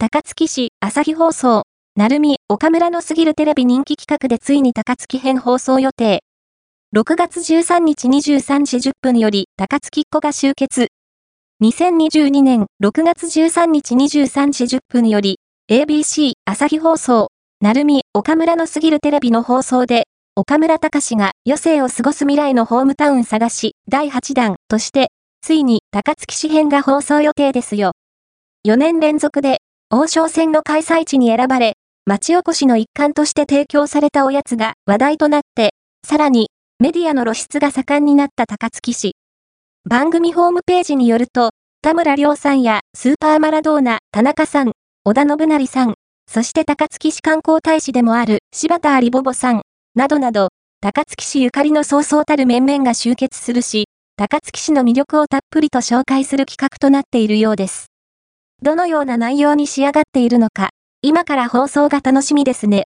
高槻市朝日放送、鳴海、岡村の過ぎるテレビ人気企画でついに高槻編放送予定。6月13日23時10分より高槻っ子が集結。2022年6月13日23時10分より ABC 朝日放送、鳴海、岡村の過ぎるテレビの放送で岡村隆史が余生を過ごす未来のホームタウン探し第8弾として、ついに高槻市編が放送予定ですよ。4年連続で王将戦の開催地に選ばれ、町おこしの一環として提供されたおやつが話題となって、さらにメディアの露出が盛んになった高槻市。番組ホームページによると、田村亮さんやスーパーマラドーナ、田中さん、織田信成さん、そして高槻市観光大使でもある柴田有ボボさん、などなど、高槻市ゆかりのそうそうたる面々が集結するし、高槻市の魅力をたっぷりと紹介する企画となっているようです。どのような内容に仕上がっているのか、今から放送が楽しみですね。